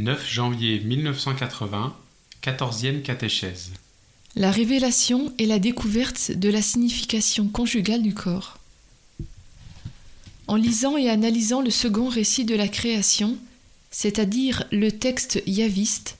9 janvier 1980, 14e catéchèse. La révélation et la découverte de la signification conjugale du corps. En lisant et analysant le second récit de la création, c'est-à-dire le texte yaviste,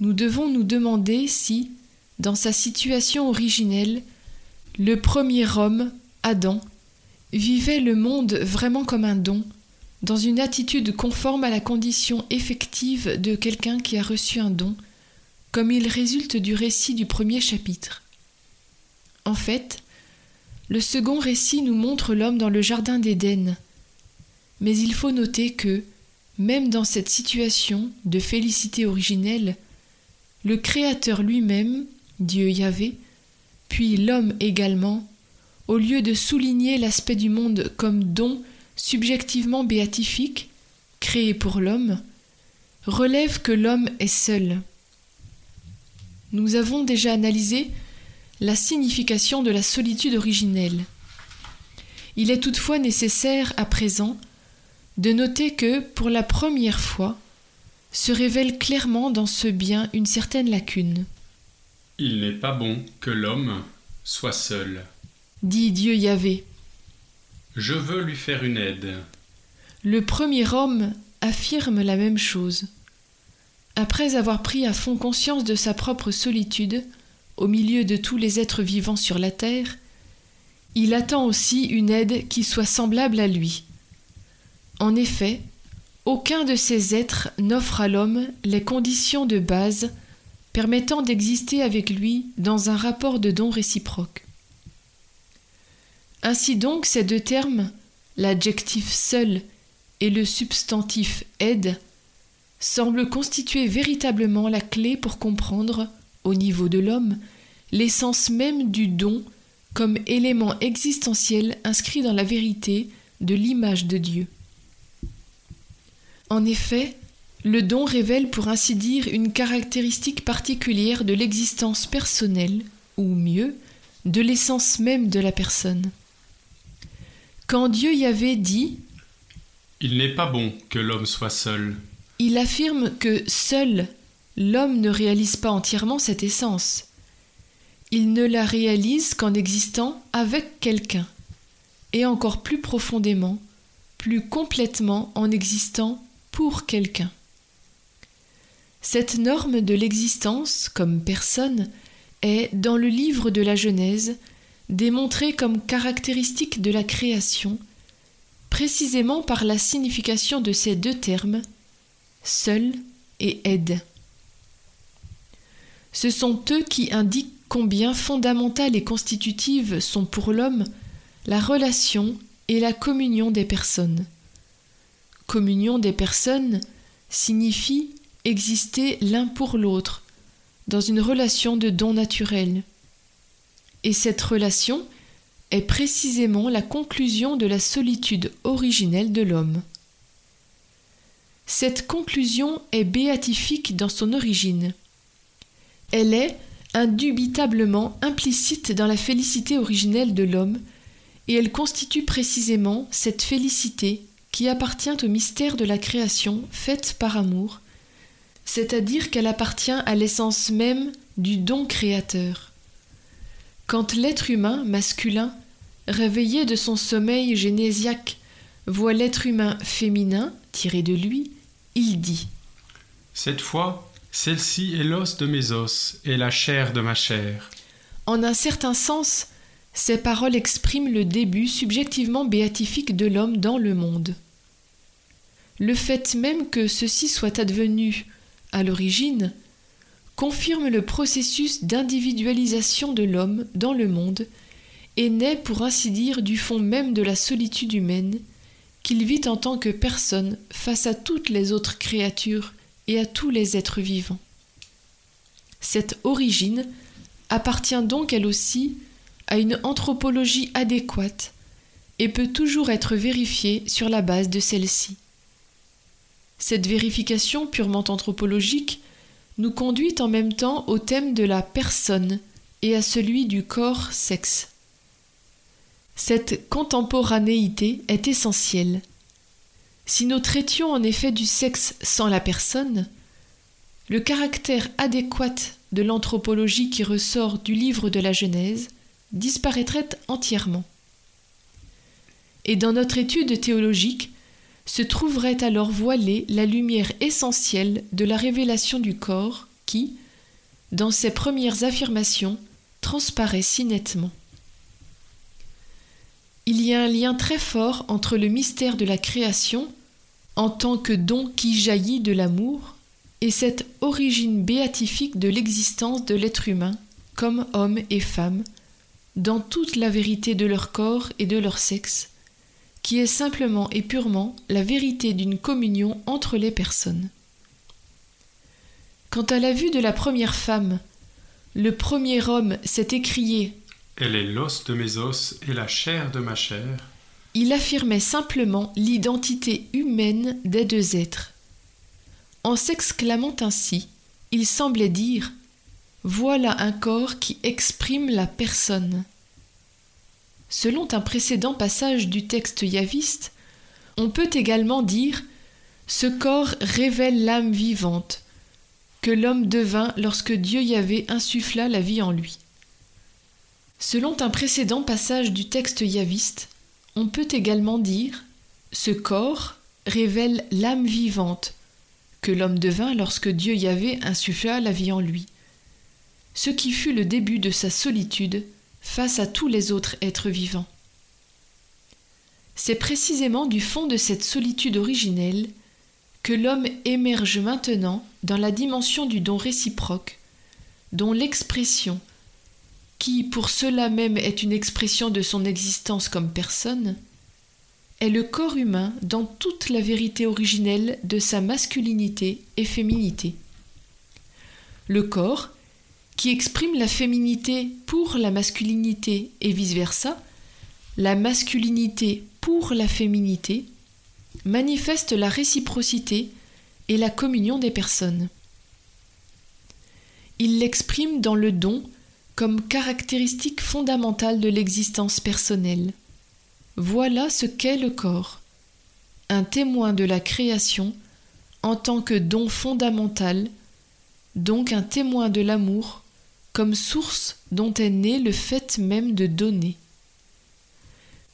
nous devons nous demander si, dans sa situation originelle, le premier homme, Adam, vivait le monde vraiment comme un don, dans une attitude conforme à la condition effective de quelqu'un qui a reçu un don, comme il résulte du récit du premier chapitre. En fait, le second récit nous montre l'homme dans le jardin d'Éden, mais il faut noter que, même dans cette situation de félicité originelle, le Créateur lui-même, Dieu Yahvé, puis l'homme également, au lieu de souligner l'aspect du monde comme don subjectivement béatifique, créé pour l'homme, relève que l'homme est seul. Nous avons déjà analysé la signification de la solitude originelle. Il est toutefois nécessaire à présent de noter que, pour la première fois, se révèle clairement dans ce bien une certaine lacune. Il n'est pas bon que l'homme soit seul. Dit Dieu Yahvé. Je veux lui faire une aide. Le premier homme affirme la même chose. Après avoir pris à fond conscience de sa propre solitude, au milieu de tous les êtres vivants sur la terre, il attend aussi une aide qui soit semblable à lui. En effet, aucun de ces êtres n'offre à l'homme les conditions de base permettant d'exister avec lui dans un rapport de don réciproque. Ainsi donc, ces deux termes, l'adjectif seul et le substantif aide, semblent constituer véritablement la clé pour comprendre, au niveau de l'homme, l'essence même du don comme élément existentiel inscrit dans la vérité de l'image de Dieu. En effet, le don révèle pour ainsi dire une caractéristique particulière de l'existence personnelle, ou mieux, de l'essence même de la personne. Quand Dieu y avait dit Il n'est pas bon que l'homme soit seul, il affirme que seul l'homme ne réalise pas entièrement cette essence. Il ne la réalise qu'en existant avec quelqu'un, et encore plus profondément, plus complètement en existant pour quelqu'un. Cette norme de l'existence comme personne est, dans le livre de la Genèse, démontrée comme caractéristique de la création, précisément par la signification de ces deux termes, seul et aide. Ce sont eux qui indiquent combien fondamentales et constitutives sont pour l'homme la relation et la communion des personnes. Communion des personnes signifie exister l'un pour l'autre, dans une relation de don naturel. Et cette relation est précisément la conclusion de la solitude originelle de l'homme. Cette conclusion est béatifique dans son origine. Elle est indubitablement implicite dans la félicité originelle de l'homme, et elle constitue précisément cette félicité qui appartient au mystère de la création faite par amour, c'est-à-dire qu'elle appartient à l'essence même du don créateur. Quand l'être humain masculin, réveillé de son sommeil génésiaque, voit l'être humain féminin tiré de lui, il dit Cette fois, celle-ci est l'os de mes os et la chair de ma chair. En un certain sens, ces paroles expriment le début subjectivement béatifique de l'homme dans le monde. Le fait même que ceci soit advenu à l'origine confirme le processus d'individualisation de l'homme dans le monde et naît pour ainsi dire du fond même de la solitude humaine qu'il vit en tant que personne face à toutes les autres créatures et à tous les êtres vivants. Cette origine appartient donc elle aussi à une anthropologie adéquate et peut toujours être vérifiée sur la base de celle-ci. Cette vérification purement anthropologique nous conduit en même temps au thème de la personne et à celui du corps-sexe. Cette contemporanéité est essentielle. Si nous traitions en effet du sexe sans la personne, le caractère adéquat de l'anthropologie qui ressort du livre de la Genèse disparaîtrait entièrement. Et dans notre étude théologique se trouverait alors voilée la lumière essentielle de la révélation du corps qui, dans ses premières affirmations, transparaît si nettement. Il y a un lien très fort entre le mystère de la création, en tant que don qui jaillit de l'amour, et cette origine béatifique de l'existence de l'être humain, comme homme et femme, dans toute la vérité de leur corps et de leur sexe, qui est simplement et purement la vérité d'une communion entre les personnes. Quant à la vue de la première femme, le premier homme s'est écrié Elle est l'os de mes os et la chair de ma chair. Il affirmait simplement l'identité humaine des deux êtres. En s'exclamant ainsi, il semblait dire Voilà un corps qui exprime la personne. Selon un précédent passage du texte yaviste, on peut également dire Ce corps révèle l'âme vivante, que l'homme devint lorsque Dieu y avait insuffla la vie en lui. Selon un précédent passage du texte yaviste, on peut également dire Ce corps révèle l'âme vivante que l'homme devint lorsque Dieu y avait insuffla la vie en lui, ce qui fut le début de sa solitude face à tous les autres êtres vivants. C'est précisément du fond de cette solitude originelle que l'homme émerge maintenant dans la dimension du don réciproque, dont l'expression, qui pour cela même est une expression de son existence comme personne, est le corps humain dans toute la vérité originelle de sa masculinité et féminité. Le corps, qui exprime la féminité pour la masculinité et vice-versa, la masculinité pour la féminité, manifeste la réciprocité et la communion des personnes. Il l'exprime dans le don comme caractéristique fondamentale de l'existence personnelle. Voilà ce qu'est le corps, un témoin de la création en tant que don fondamental, donc un témoin de l'amour comme source dont est né le fait même de donner.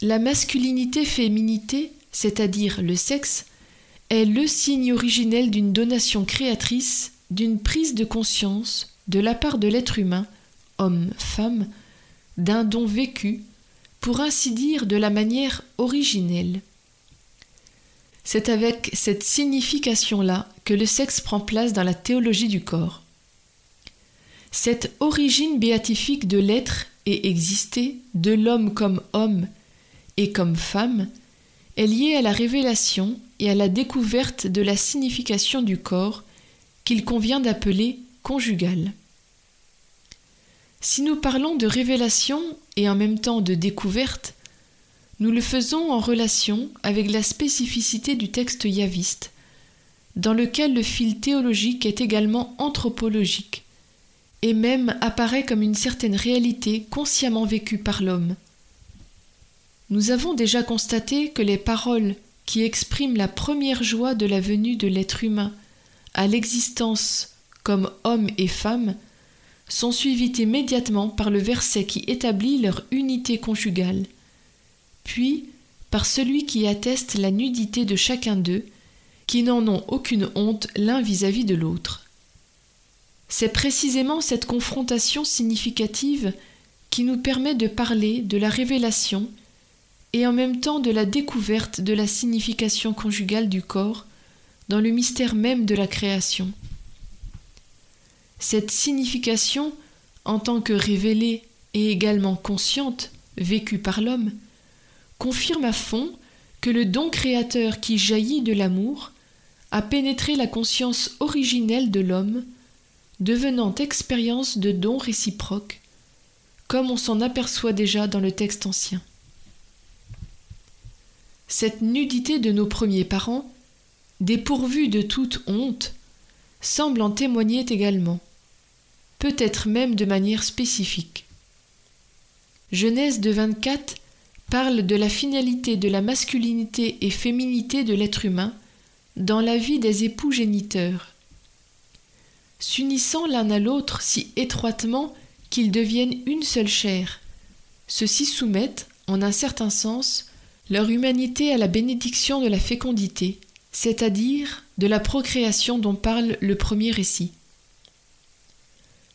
La masculinité-féminité c'est-à-dire le sexe, est le signe originel d'une donation créatrice, d'une prise de conscience de la part de l'être humain, homme-femme, d'un don vécu, pour ainsi dire de la manière originelle. C'est avec cette signification-là que le sexe prend place dans la théologie du corps. Cette origine béatifique de l'être et exister, de l'homme comme homme et comme femme, est liée à la révélation et à la découverte de la signification du corps qu'il convient d'appeler conjugal. Si nous parlons de révélation et en même temps de découverte, nous le faisons en relation avec la spécificité du texte yaviste, dans lequel le fil théologique est également anthropologique, et même apparaît comme une certaine réalité consciemment vécue par l'homme, nous avons déjà constaté que les paroles qui expriment la première joie de la venue de l'être humain à l'existence comme homme et femme sont suivies immédiatement par le verset qui établit leur unité conjugale, puis par celui qui atteste la nudité de chacun d'eux, qui n'en ont aucune honte l'un vis-à-vis de l'autre. C'est précisément cette confrontation significative qui nous permet de parler de la révélation et en même temps de la découverte de la signification conjugale du corps dans le mystère même de la création. Cette signification, en tant que révélée et également consciente, vécue par l'homme, confirme à fond que le don créateur qui jaillit de l'amour a pénétré la conscience originelle de l'homme, devenant expérience de don réciproque, comme on s'en aperçoit déjà dans le texte ancien. Cette nudité de nos premiers parents, dépourvue de toute honte, semble en témoigner également, peut-être même de manière spécifique. Genèse de 24 parle de la finalité de la masculinité et féminité de l'être humain dans la vie des époux géniteurs. S'unissant l'un à l'autre si étroitement qu'ils deviennent une seule chair, ceux-ci soumettent, en un certain sens, leur humanité à la bénédiction de la fécondité, c'est-à-dire de la procréation dont parle le premier récit.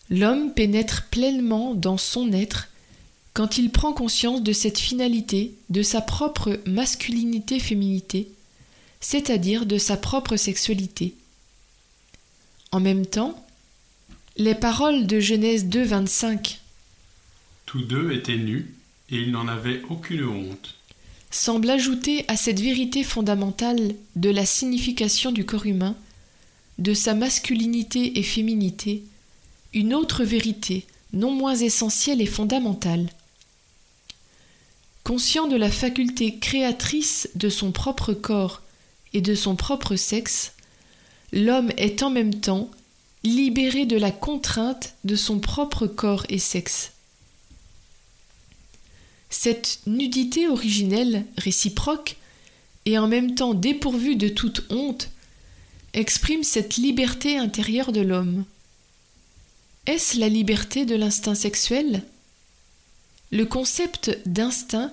L'homme pénètre pleinement dans son être quand il prend conscience de cette finalité, de sa propre masculinité-féminité, c'est-à-dire de sa propre sexualité. En même temps, les paroles de Genèse 2, 25 Tous deux étaient nus et ils n'en avaient aucune honte semblent ajouter à cette vérité fondamentale de la signification du corps humain, de sa masculinité et féminité, une autre vérité non moins essentielle et fondamentale. Conscient de la faculté créatrice de son propre corps et de son propre sexe, l'homme est en même temps libéré de la contrainte de son propre corps et sexe. Cette nudité originelle, réciproque, et en même temps dépourvue de toute honte, exprime cette liberté intérieure de l'homme. Est-ce la liberté de l'instinct sexuel? Le concept d'instinct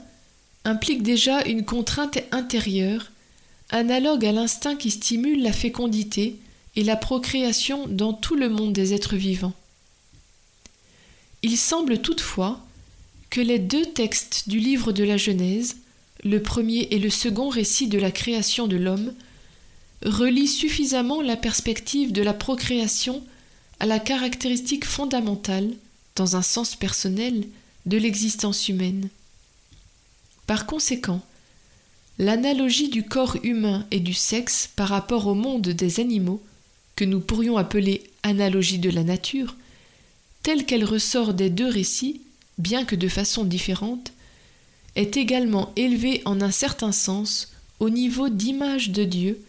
implique déjà une contrainte intérieure, analogue à l'instinct qui stimule la fécondité et la procréation dans tout le monde des êtres vivants. Il semble toutefois que les deux textes du livre de la Genèse, le premier et le second récit de la création de l'homme, relient suffisamment la perspective de la procréation à la caractéristique fondamentale, dans un sens personnel, de l'existence humaine. Par conséquent, l'analogie du corps humain et du sexe par rapport au monde des animaux, que nous pourrions appeler analogie de la nature, telle qu'elle ressort des deux récits, bien que de façon différente, est également élevée en un certain sens au niveau d'image de Dieu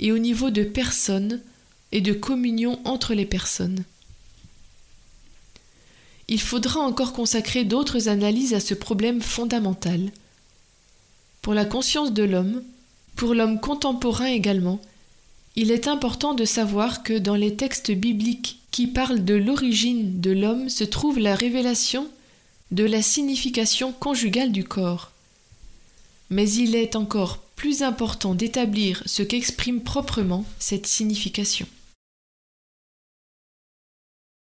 et au niveau de personne et de communion entre les personnes. Il faudra encore consacrer d'autres analyses à ce problème fondamental. Pour la conscience de l'homme, pour l'homme contemporain également, il est important de savoir que dans les textes bibliques qui parlent de l'origine de l'homme se trouve la révélation de la signification conjugale du corps. Mais il est encore plus important d'établir ce qu'exprime proprement cette signification.